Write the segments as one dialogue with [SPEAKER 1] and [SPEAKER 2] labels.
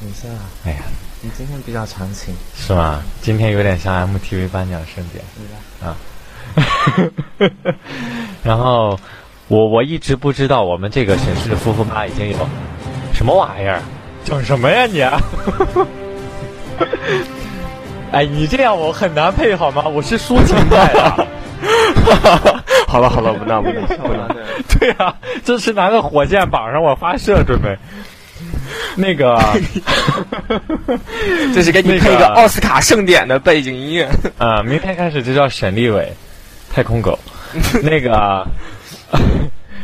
[SPEAKER 1] 等一下，
[SPEAKER 2] 哎呀，
[SPEAKER 1] 你今天比较长情，
[SPEAKER 2] 是吗？今天有点像 MTV 颁奖盛典
[SPEAKER 1] 对吧？
[SPEAKER 2] 啊。然后我我一直不知道我们这个沈氏夫妇吧已经有什么玩意儿，整什么呀你？哎，你这样我很难配好吗？我是抒情派的。
[SPEAKER 3] 好了好了，不闹不闹不闹。
[SPEAKER 2] 对啊，这是拿个火箭绑上我发射准备。那个，
[SPEAKER 3] 就是给你配一个奥斯卡盛典的背景音乐。
[SPEAKER 2] 啊，明天开始就叫沈立伟，太空狗。那个，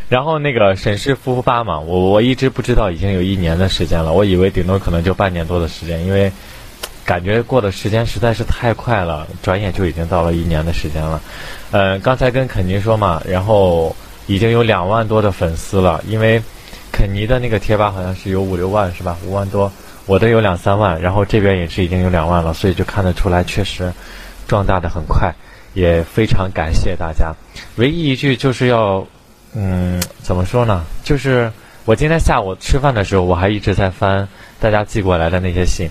[SPEAKER 2] 然后那个沈氏夫妇吧嘛，我我一直不知道已经有一年的时间了，我以为顶多可能就半年多的时间，因为感觉过的时间实在是太快了，转眼就已经到了一年的时间了。呃，刚才跟肯尼说嘛，然后已经有两万多的粉丝了，因为肯尼的那个贴吧好像是有五六万是吧？五万多，我的有两三万，然后这边也是已经有两万了，所以就看得出来确实壮大的很快，也非常感谢大家。唯一一句就是要，嗯，怎么说呢？就是我今天下午吃饭的时候，我还一直在翻大家寄过来的那些信。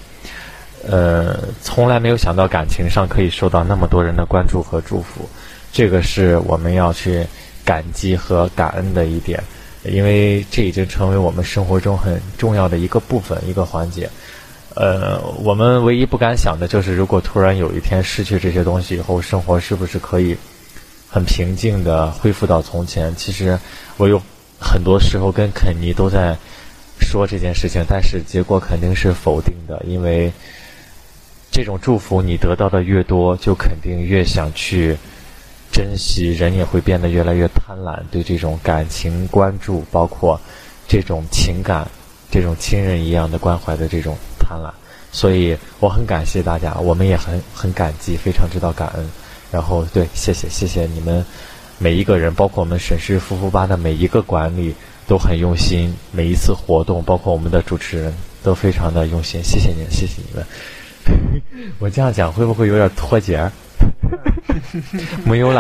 [SPEAKER 2] 呃，从来没有想到感情上可以受到那么多人的关注和祝福，这个是我们要去感激和感恩的一点，因为这已经成为我们生活中很重要的一个部分、一个环节。呃，我们唯一不敢想的就是，如果突然有一天失去这些东西以后，生活是不是可以很平静的恢复到从前？其实我有很多时候跟肯尼都在说这件事情，但是结果肯定是否定的，因为。这种祝福你得到的越多，就肯定越想去珍惜，人也会变得越来越贪婪，对这种感情关注，包括这种情感、这种亲人一样的关怀的这种贪婪。所以我很感谢大家，我们也很很感激，非常知道感恩。然后对，谢谢谢谢你们每一个人，包括我们沈氏夫妇吧的每一个管理都很用心，每一次活动，包括我们的主持人都非常的用心，谢谢你，谢谢你们。我这样讲会不会有点脱节？没有了。